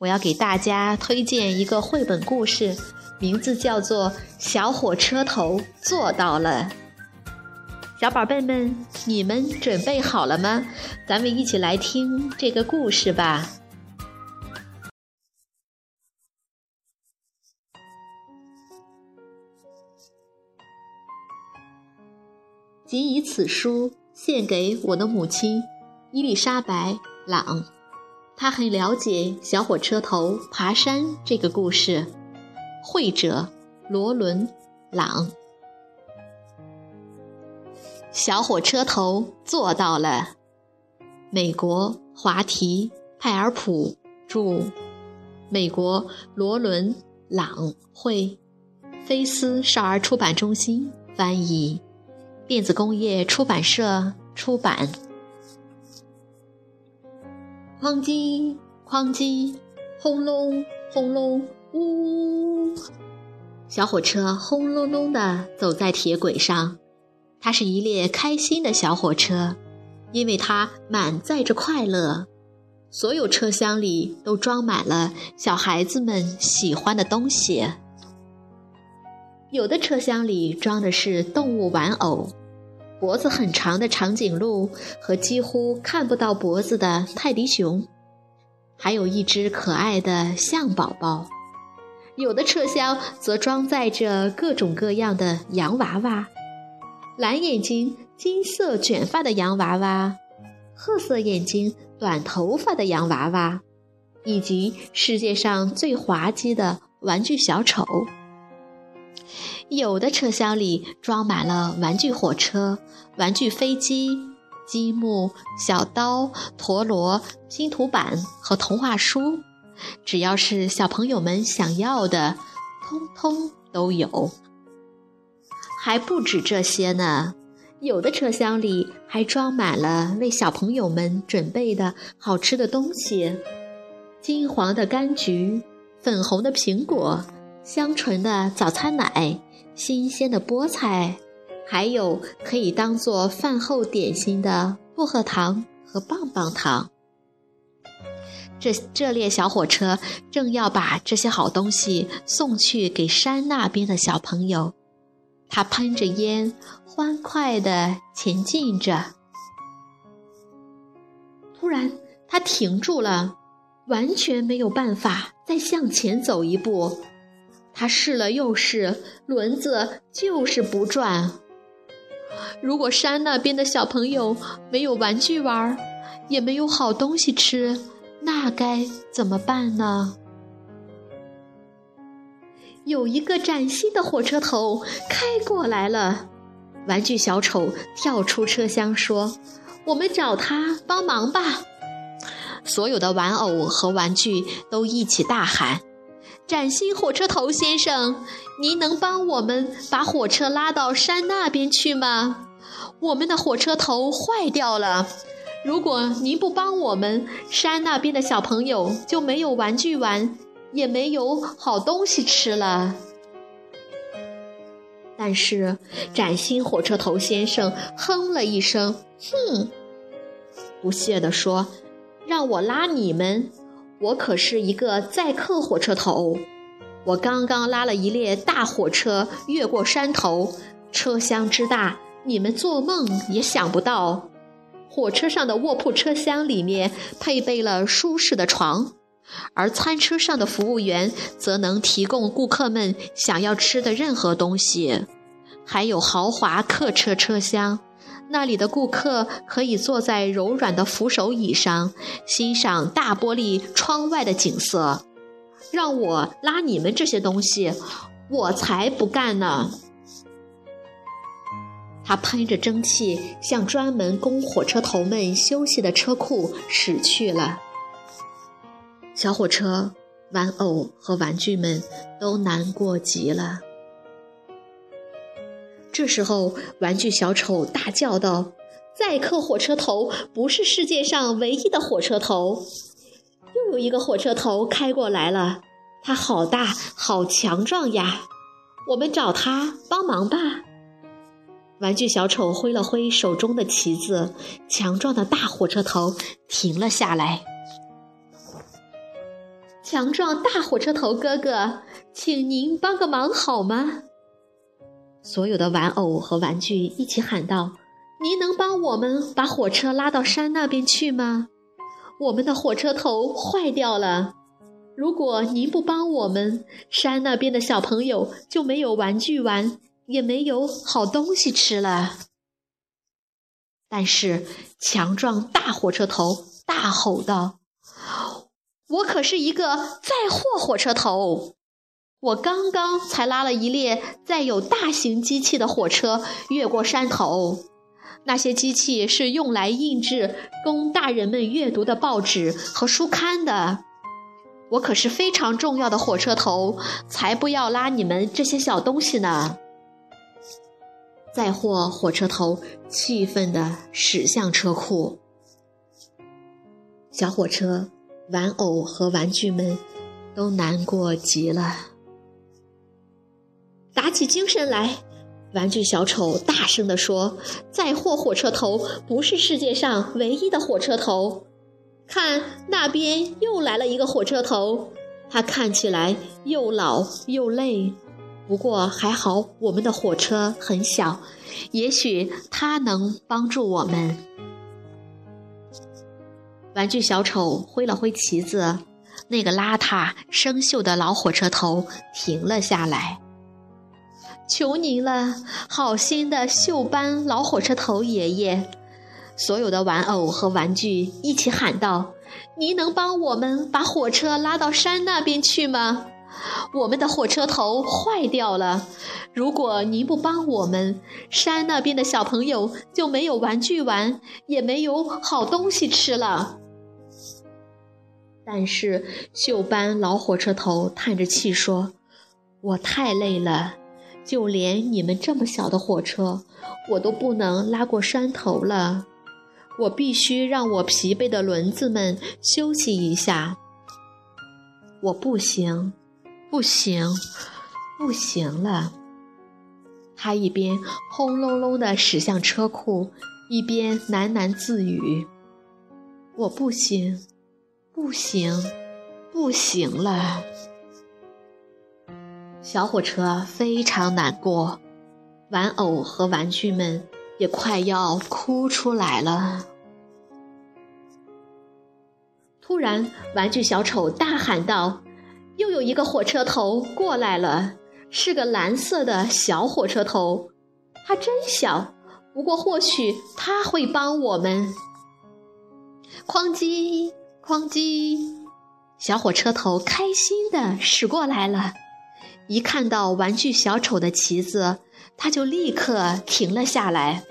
我要给大家推荐一个绘本故事，名字叫做《小火车头做到了》。小宝贝们，你们准备好了吗？咱们一起来听这个故事吧。仅以此书献给我的母亲伊丽莎白·朗。他很了解小火车头爬山这个故事。绘者罗伦·朗。小火车头做到了。美国华提派尔普著，美国罗伦·朗绘，菲斯少儿出版中心翻译，电子工业出版社出版。哐叽哐叽，轰隆轰隆，呜！小火车轰隆隆地走在铁轨上，它是一列开心的小火车，因为它满载着快乐。所有车厢里都装满了小孩子们喜欢的东西。有的车厢里装的是动物玩偶。脖子很长的长颈鹿和几乎看不到脖子的泰迪熊，还有一只可爱的象宝宝。有的车厢则装载着各种各样的洋娃娃：蓝眼睛、金色卷发的洋娃娃，褐色眼睛、短头发的洋娃娃，以及世界上最滑稽的玩具小丑。有的车厢里装满了玩具火车、玩具飞机、积木、小刀、陀螺、拼图板和童话书，只要是小朋友们想要的，通通都有。还不止这些呢，有的车厢里还装满了为小朋友们准备的好吃的东西：金黄的柑橘、粉红的苹果、香醇的早餐奶。新鲜的菠菜，还有可以当做饭后点心的薄荷糖和棒棒糖。这这列小火车正要把这些好东西送去给山那边的小朋友，它喷着烟，欢快地前进着。突然，它停住了，完全没有办法再向前走一步。他试了又试，轮子就是不转。如果山那边的小朋友没有玩具玩，也没有好东西吃，那该怎么办呢？有一个崭新的火车头开过来了，玩具小丑跳出车厢说：“我们找他帮忙吧！”所有的玩偶和玩具都一起大喊。崭新火车头先生，您能帮我们把火车拉到山那边去吗？我们的火车头坏掉了。如果您不帮我们，山那边的小朋友就没有玩具玩，也没有好东西吃了。但是，崭新火车头先生哼了一声，哼，不屑地说：“让我拉你们。”我可是一个载客火车头，我刚刚拉了一列大火车越过山头，车厢之大，你们做梦也想不到。火车上的卧铺车厢里面配备了舒适的床，而餐车上的服务员则能提供顾客们想要吃的任何东西，还有豪华客车车厢。那里的顾客可以坐在柔软的扶手椅上，欣赏大玻璃窗外的景色。让我拉你们这些东西，我才不干呢！他喷着蒸汽，向专门供火车头们休息的车库驶去了。小火车玩偶和玩具们都难过极了。这时候，玩具小丑大叫道：“载客火车头不是世界上唯一的火车头，又有一个火车头开过来了，它好大，好强壮呀！我们找它帮忙吧。”玩具小丑挥了挥手中的旗子，强壮的大火车头停了下来。强壮大火车头哥哥，请您帮个忙好吗？所有的玩偶和玩具一起喊道：“您能帮我们把火车拉到山那边去吗？我们的火车头坏掉了。如果您不帮我们，山那边的小朋友就没有玩具玩，也没有好东西吃了。”但是强壮大火车头大吼道：“我可是一个载货火车头！”我刚刚才拉了一列载有大型机器的火车越过山头，那些机器是用来印制供大人们阅读的报纸和书刊的。我可是非常重要的火车头，才不要拉你们这些小东西呢！载货火车头气愤地驶向车库，小火车、玩偶和玩具们都难过极了。打起精神来！玩具小丑大声地说：“载货火车头不是世界上唯一的火车头，看那边又来了一个火车头，它看起来又老又累。不过还好，我们的火车很小，也许它能帮助我们。”玩具小丑挥了挥旗子，那个邋遢生锈的老火车头停了下来。求您了，好心的锈斑老火车头爷爷！所有的玩偶和玩具一起喊道：“您能帮我们把火车拉到山那边去吗？我们的火车头坏掉了。如果您不帮我们，山那边的小朋友就没有玩具玩，也没有好东西吃了。”但是锈斑老火车头叹着气说：“我太累了。”就连你们这么小的火车，我都不能拉过山头了。我必须让我疲惫的轮子们休息一下。我不行，不行，不行了。他一边轰隆隆地驶向车库，一边喃喃自语：“我不行，不行，不行了。”小火车非常难过，玩偶和玩具们也快要哭出来了。突然，玩具小丑大喊道：“又有一个火车头过来了，是个蓝色的小火车头，它真小，不过或许它会帮我们。”哐叽哐叽，小火车头开心的驶过来了。一看到玩具小丑的旗子，他就立刻停了下来。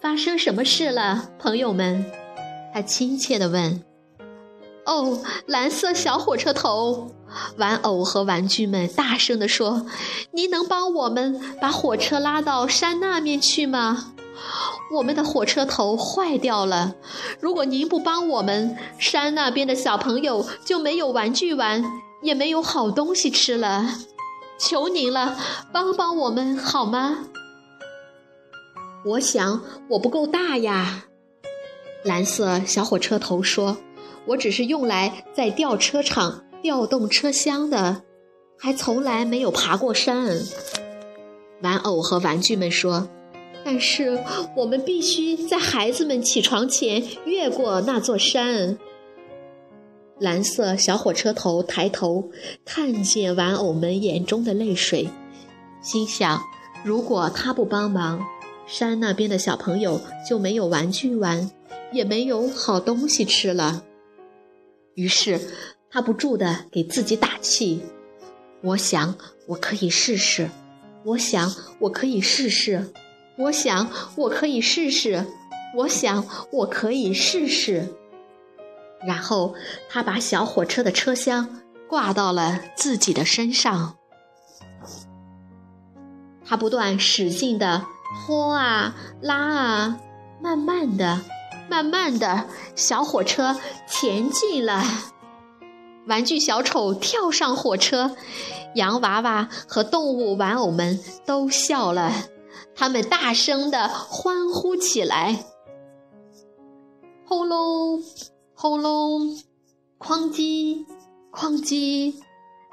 发生什么事了，朋友们？他亲切地问。哦，蓝色小火车头！玩偶和玩具们大声地说：“您能帮我们把火车拉到山那面去吗？我们的火车头坏掉了。如果您不帮我们，山那边的小朋友就没有玩具玩。”也没有好东西吃了，求您了，帮帮我们好吗？我想我不够大呀。蓝色小火车头说：“我只是用来在吊车场调动车厢的，还从来没有爬过山。”玩偶和玩具们说：“但是我们必须在孩子们起床前越过那座山。”蓝色小火车头抬头看见玩偶们眼中的泪水，心想：如果他不帮忙，山那边的小朋友就没有玩具玩，也没有好东西吃了。于是他不住地给自己打气：“我想我可以试试，我想我可以试试，我想我可以试试，我想我可以试试。”然后他把小火车的车厢挂到了自己的身上。他不断使劲的拖啊拉啊，慢慢的，慢慢的，小火车前进了。玩具小丑跳上火车，洋娃娃和动物玩偶们都笑了，他们大声的欢呼起来。轰隆，轰隆，哐叽，哐叽，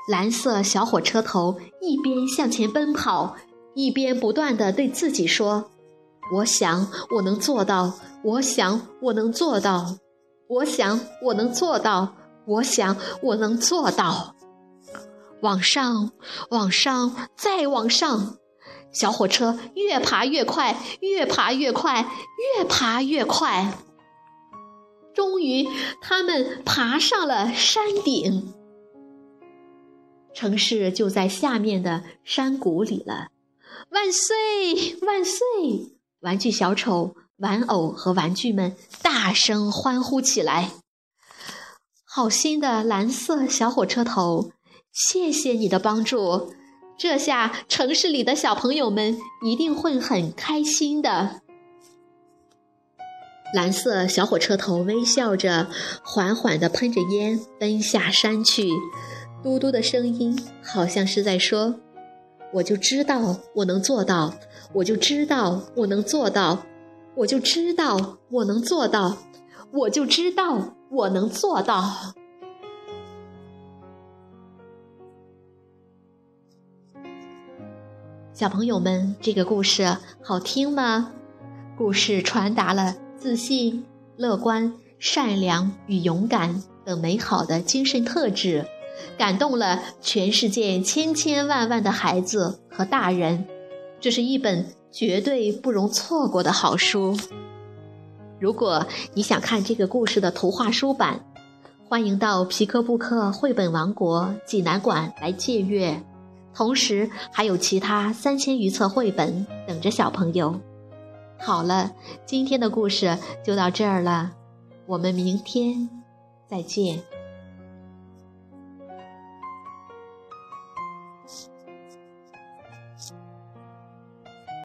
蓝色小火车头一边向前奔跑。一边不断的对自己说：“我想我能做到，我想我能做到，我想我能做到，我想我能做到。”往上，往上，再往上，小火车越爬越快，越爬越快，越爬越快。终于，他们爬上了山顶。城市就在下面的山谷里了。万岁！万岁！玩具小丑、玩偶和玩具们大声欢呼起来。好心的蓝色小火车头，谢谢你的帮助，这下城市里的小朋友们一定会很开心的。蓝色小火车头微笑着，缓缓地喷着烟，奔下山去。嘟嘟的声音，好像是在说。我就知道我能做到，我就知道我能做到，我就知道我能做到，我就知道我能做到。小朋友们，这个故事好听吗？故事传达了自信、乐观、善良与勇敢等美好的精神特质。感动了全世界千千万万的孩子和大人，这是一本绝对不容错过的好书。如果你想看这个故事的图画书版，欢迎到皮克布克绘本王国济南馆来借阅。同时，还有其他三千余册绘本等着小朋友。好了，今天的故事就到这儿了，我们明天再见。